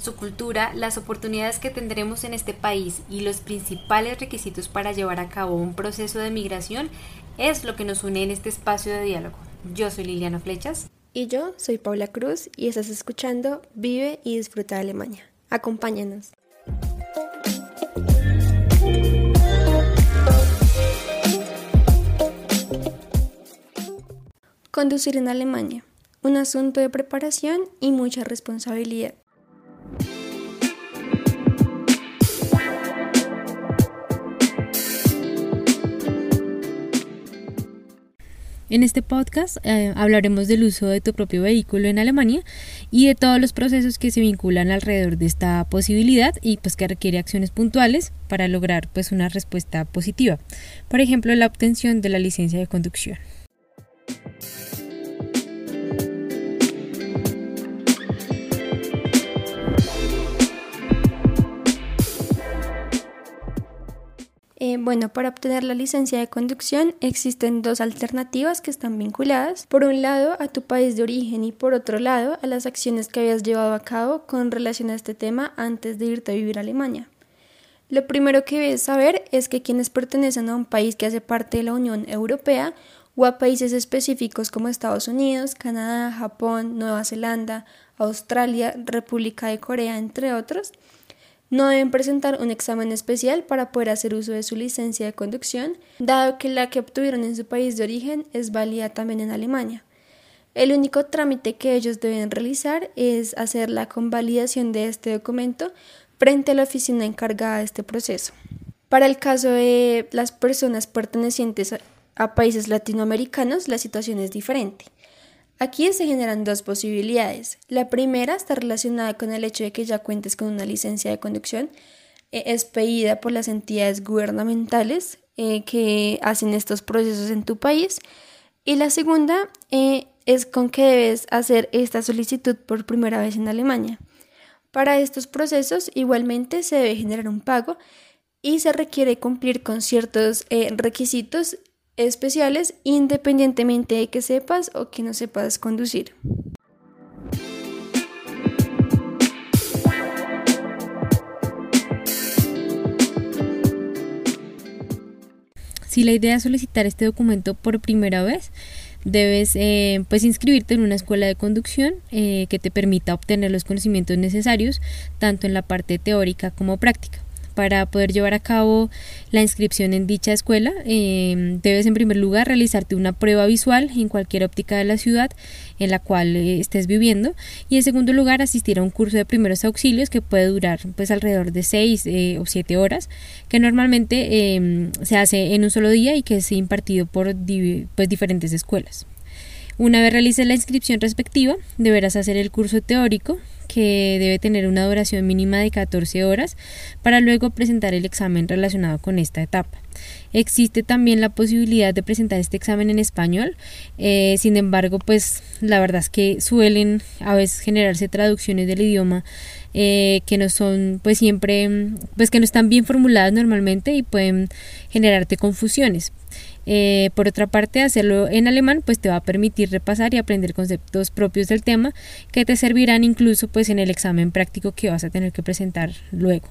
Su cultura, las oportunidades que tendremos en este país y los principales requisitos para llevar a cabo un proceso de migración es lo que nos une en este espacio de diálogo. Yo soy Liliana Flechas. Y yo soy Paula Cruz y estás escuchando Vive y Disfruta de Alemania. Acompáñanos. Conducir en Alemania, un asunto de preparación y mucha responsabilidad. En este podcast eh, hablaremos del uso de tu propio vehículo en Alemania y de todos los procesos que se vinculan alrededor de esta posibilidad y pues que requiere acciones puntuales para lograr pues una respuesta positiva. Por ejemplo, la obtención de la licencia de conducción. Bueno, para obtener la licencia de conducción existen dos alternativas que están vinculadas. Por un lado, a tu país de origen y por otro lado, a las acciones que habías llevado a cabo con relación a este tema antes de irte a vivir a Alemania. Lo primero que debes saber es que quienes pertenecen a un país que hace parte de la Unión Europea o a países específicos como Estados Unidos, Canadá, Japón, Nueva Zelanda, Australia, República de Corea, entre otros, no deben presentar un examen especial para poder hacer uso de su licencia de conducción, dado que la que obtuvieron en su país de origen es válida también en Alemania. El único trámite que ellos deben realizar es hacer la convalidación de este documento frente a la oficina encargada de este proceso. Para el caso de las personas pertenecientes a países latinoamericanos, la situación es diferente. Aquí se generan dos posibilidades. La primera está relacionada con el hecho de que ya cuentes con una licencia de conducción eh, expedida por las entidades gubernamentales eh, que hacen estos procesos en tu país. Y la segunda eh, es con que debes hacer esta solicitud por primera vez en Alemania. Para estos procesos igualmente se debe generar un pago y se requiere cumplir con ciertos requisitos especiales independientemente de que sepas o que no sepas conducir. Si la idea es solicitar este documento por primera vez, debes eh, pues inscribirte en una escuela de conducción eh, que te permita obtener los conocimientos necesarios tanto en la parte teórica como práctica para poder llevar a cabo la inscripción en dicha escuela, em, debes en primer lugar realizarte una prueba visual en cualquier óptica de la ciudad en la cual eh, estés viviendo y en segundo lugar asistir a un curso de primeros auxilios que puede durar pues alrededor de 6 eh, o 7 horas que normalmente em, se hace en un solo día y que es impartido por pues, diferentes escuelas. Una vez realices la inscripción respectiva, deberás hacer el curso teórico que debe tener una duración mínima de 14 horas para luego presentar el examen relacionado con esta etapa. Existe también la posibilidad de presentar este examen en español, eh, sin embargo, pues la verdad es que suelen a veces generarse traducciones del idioma eh, que no son pues siempre pues que no están bien formuladas normalmente y pueden generarte confusiones. Eh, por otra parte, hacerlo en alemán pues te va a permitir repasar y aprender conceptos propios del tema que te servirán incluso pues en el examen práctico que vas a tener que presentar luego.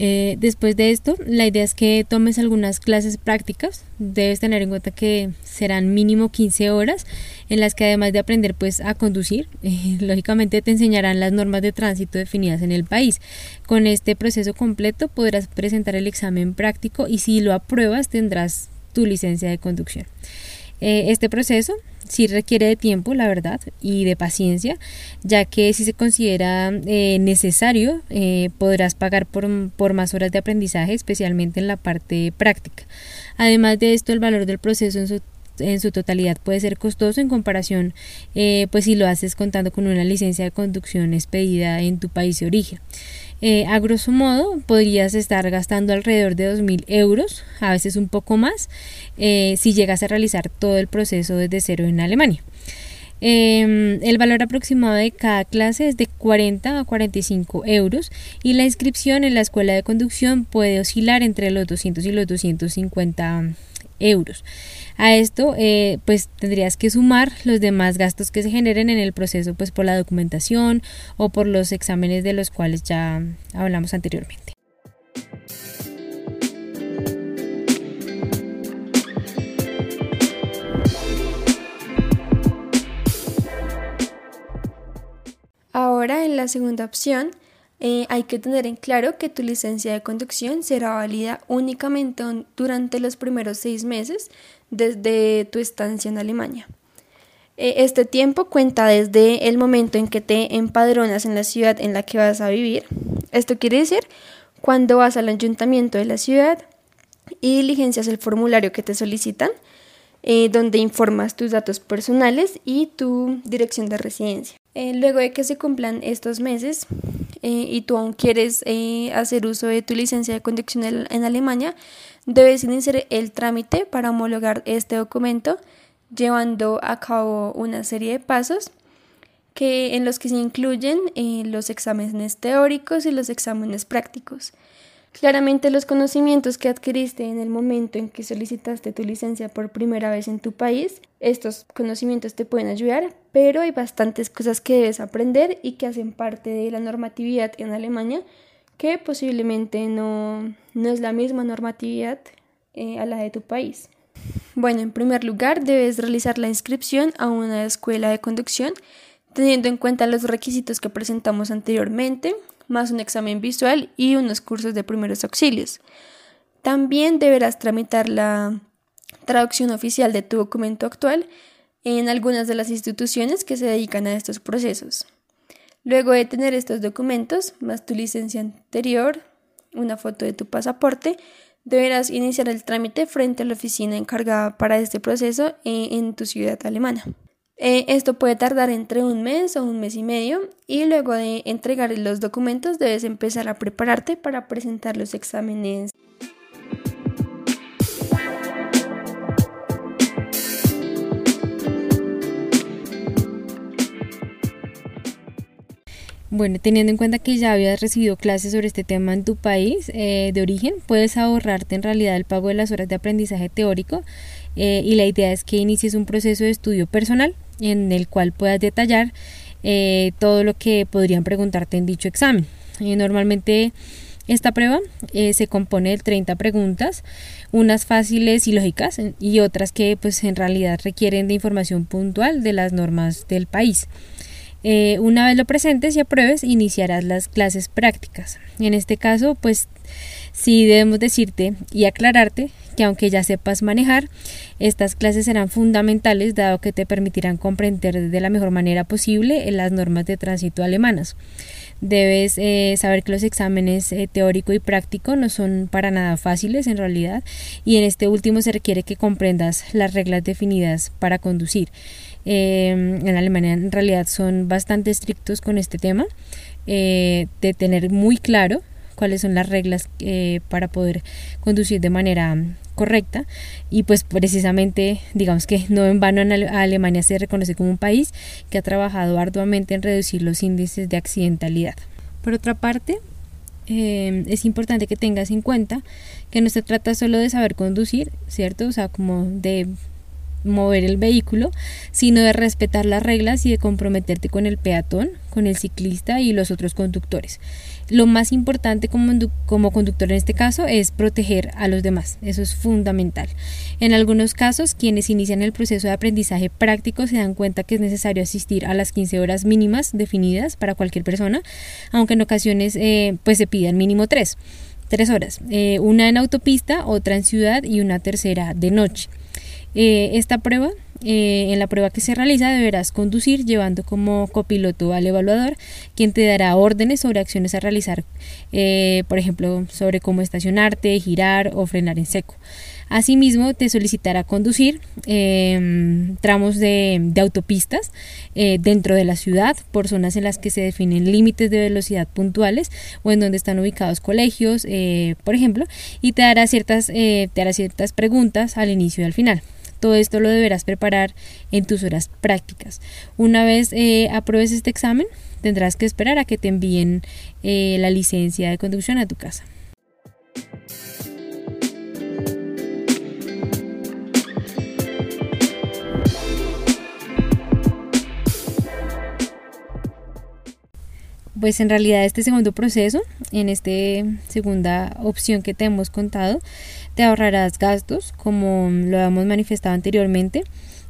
Eh, después de esto, la idea es que tomes algunas clases prácticas. Debes tener en cuenta que serán mínimo 15 horas en las que además de aprender pues a conducir, lógicamente te enseñarán las normas de tránsito definidas en el país. Con este proceso completo podrás presentar el examen práctico y si lo apruebas tendrás tu licencia de conducción. Eh, este proceso sí requiere de tiempo, la verdad, y de paciencia, ya que si se considera eh, necesario, eh, podrás pagar por, por, más horas de aprendizaje, especialmente en la parte práctica. Además de esto, el valor del proceso en su en su totalidad puede ser costoso en comparación eh, pues si lo haces contando con una licencia de conducción expedida en tu país de origen. Eh, a grosso modo podrías estar gastando alrededor de 2.000 euros, a veces un poco más, eh, si llegas a realizar todo el proceso desde cero en Alemania. Em, el valor aproximado de cada clase es de 40 a 45 euros y la inscripción en la escuela de conducción puede oscilar entre los 200 y los 250 euros. A esto, eh, pues tendrías que sumar los demás gastos que se generen en el proceso, pues por la documentación o por los exámenes de los cuales ya hablamos anteriormente. Ahora, en la segunda opción, eh, hay que tener en claro que tu licencia de conducción será válida únicamente durante los primeros seis meses desde tu estancia en Alemania. Eh, este tiempo cuenta desde el momento en que te empadronas en la ciudad en la que vas a vivir. Esto quiere decir cuando vas al ayuntamiento de la ciudad y diligencias el formulario que te solicitan, eh, donde informas tus datos personales y tu dirección de residencia. luego de que se cumplan estos meses, eh, y tú aún quieres eh, hacer uso de tu licencia de conducción en Alemania, debes iniciar el trámite para homologar este documento llevando a cabo una serie de pasos que, en los que se incluyen eh, los exámenes teóricos y los exámenes prácticos. Claramente los conocimientos que adquiriste en el momento en que solicitaste tu licencia por primera vez en tu país, estos conocimientos te pueden ayudar, pero hay bastantes cosas que debes aprender y que hacen parte de la normatividad en Alemania, que posiblemente no, es la misma normatividad eh, a la de tu país. Bueno, en primer lugar, debes realizar la inscripción a una escuela de conducción teniendo en cuenta los requisitos que presentamos anteriormente, más un examen visual y unos cursos de primeros auxilios. También deberás tramitar la traducción oficial de tu documento actual en algunas de las instituciones que se dedican a estos procesos. Luego de tener estos documentos, más tu licencia anterior, una foto de tu pasaporte, deberás iniciar el trámite frente a la oficina encargada para este proceso en tu ciudad alemana. Eh, esto puede tardar entre un mes o un mes y medio y luego de entregar los documentos debes empezar a prepararte para presentar los exámenes. Bueno, teniendo en cuenta que ya habías recibido clases sobre este tema en tu país eh, de origen, puedes ahorrarte en realidad el pago de las horas de aprendizaje teórico eh, y la idea es que inicies un proceso de estudio personal en el cual puedas detallar eh, todo lo que podrían preguntarte en dicho examen. Eh, normalmente esta prueba eh, se compone de 30 preguntas, unas fáciles y lógicas y otras que pues en realidad requieren de información puntual de las normas del país. una vez lo presentes y apruebes, iniciarás las clases prácticas. En este caso, pues sí debemos decirte y aclararte que aunque ya sepas manejar, estas clases serán fundamentales dado que te permitirán comprender de la mejor manera posible las normas de tránsito alemanas. Debes eh, saber que los exámenes eh, teórico y práctico no son para nada fáciles en realidad y en este último se requiere que comprendas las reglas definidas para conducir. Em, en Alemania en realidad son bastante estrictos con este tema eh, de tener muy claro cuáles son las reglas para poder conducir de manera correcta y pues precisamente digamos que no en vano Alemania se reconoce como un país que ha trabajado arduamente en reducir los índices de accidentalidad. Por otra parte, eh, es importante que tengas en cuenta que no se trata solo de saber conducir, ¿cierto? O sea, como de mover el vehículo, sino de respetar las reglas y de comprometerte con el peatón, con el ciclista y los otros conductores. Lo más importante como, como conductor en este caso es proteger a los demás, eso es fundamental. En algunos casos, quienes inician el proceso de aprendizaje práctico se dan cuenta que es necesario asistir a las 15 horas mínimas definidas para cualquier persona, aunque en ocasiones eh, pues se pidan mínimo 3 tres horas, eh, una en autopista, otra en ciudad y una tercera de noche. Eh, esta prueba eh, en la prueba que se realiza deberás conducir llevando como copiloto al evaluador, quien te dará órdenes sobre acciones a realizar, eh, por ejemplo, sobre cómo estacionarte, girar o frenar en seco. Asimismo, te solicitará conducir em, tramos de, autopistas eh, dentro de la ciudad, por zonas en las que se definen límites de velocidad puntuales o en donde están ubicados colegios, por ejemplo, y te dará ciertas, te hará ciertas preguntas al inicio y al final. Todo esto lo deberás preparar en tus horas prácticas. Una vez eh, apruebes este examen, tendrás que esperar a que te envíen eh, la licencia de conducción a tu casa. Pues en realidad este segundo proceso, en esta segunda opción que te hemos contado, te ahorrarás gastos, como lo hemos manifestado anteriormente,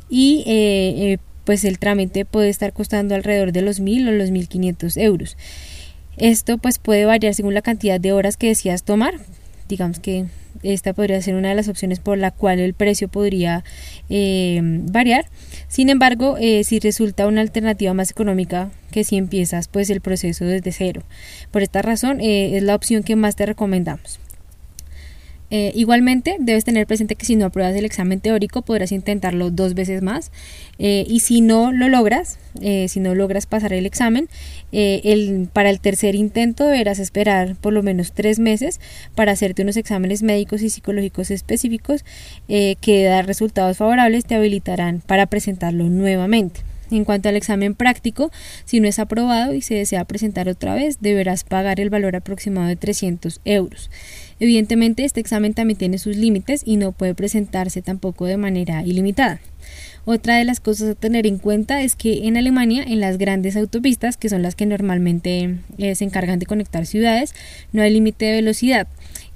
y eh, eh, pues el trámite puede estar costando alrededor de los mil o los mil quinientos euros. Esto pues puede variar según la cantidad de horas que decidas tomar. Digamos que esta podría ser una de las opciones por la cual el precio podría eh, variar. Sin embargo, si resulta una alternativa más económica que si empiezas pues el proceso desde cero. Por esta razón es la opción que más te recomendamos. Eh, igualmente, debes tener presente que si no apruebas el examen teórico, podrás intentarlo dos veces más. Eh, y si no lo logras, eh, si no logras pasar el examen, para el tercer intento deberás esperar por lo menos tres meses para hacerte unos exámenes médicos y psicológicos específicos que, dar resultados favorables, te habilitarán para presentarlo nuevamente. En cuanto al examen práctico, si no es aprobado y se desea presentar otra vez, deberás pagar el valor aproximado de 300 euros. Evidentemente, este examen también tiene sus límites y no puede presentarse tampoco de manera ilimitada. Otra de las cosas a tener en cuenta es que en Alemania, en las grandes autopistas, que son las que normalmente eh, se encargan de conectar ciudades, no hay límite de velocidad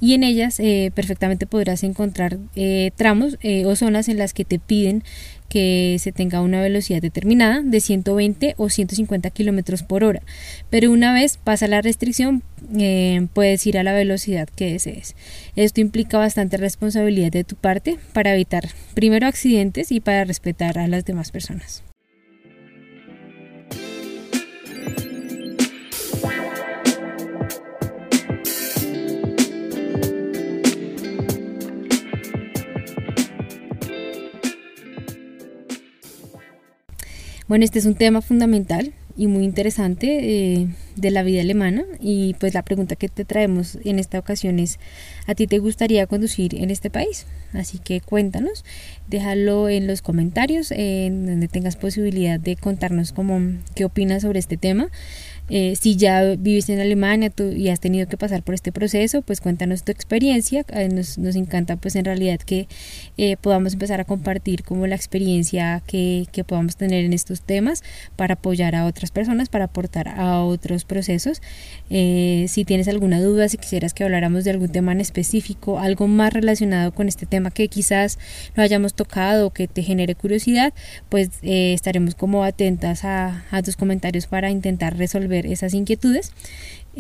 y en ellas eh, perfectamente podrás encontrar eh, tramos o zonas en las que te piden que se tenga una velocidad determinada de 120 o 150 kilómetros por hora. Pero una vez pasa la restricción, eh, puedes ir a la velocidad que desees. Esto implica bastante responsabilidad de tu parte para evitar primero accidentes y para respetar a las demás personas. Bueno, este es un tema fundamental y muy interesante eh, de la vida alemana y pues la pregunta que te traemos en esta ocasión es ¿a ti te gustaría conducir en este país? Así que cuéntanos, déjalo en los comentarios en donde tengas posibilidad de contarnos cómo, qué opinas sobre este tema. Eh, si ya viviste en Alemania y has tenido que pasar por este proceso, pues cuéntanos tu experiencia. Eh, nos, nos, encanta pues en realidad que eh, podamos empezar a compartir como la experiencia que, que, podamos tener en estos temas para apoyar a otras personas, para aportar a otros procesos. si tienes alguna duda, si quisieras que habláramos de algún tema en específico, algo más relacionado con este tema que quizás no hayamos tocado o que te genere curiosidad, pues estaremos como atentas a, a tus comentarios para intentar esas inquietudes.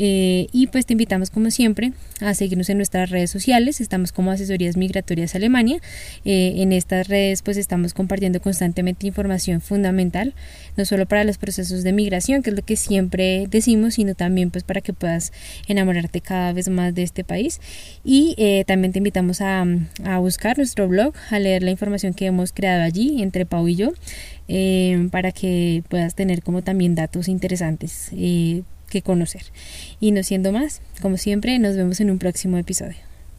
Eh, y pues te invitamos como siempre a seguirnos en nuestras redes sociales, estamos como Asesorías Migratorias Alemania, eh, en estas redes pues estamos compartiendo constantemente información fundamental, no solo para los procesos de migración, que es lo que siempre decimos, sino también pues para que puedas enamorarte cada vez más de este país. Y eh, también te invitamos a, a, buscar nuestro blog, a leer la información que hemos creado allí entre Pau y yo. para que puedas tener como también datos interesantes que conocer. Y no siendo más, como siempre, nos vemos en un próximo episodio.